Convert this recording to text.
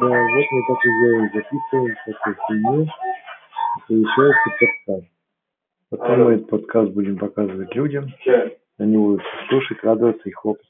Да, вот мы так и делаем, записываем всякую хуйню, и получается подкаст. Потом мы этот подкаст будем показывать людям, они будут слушать, радоваться и хлопать.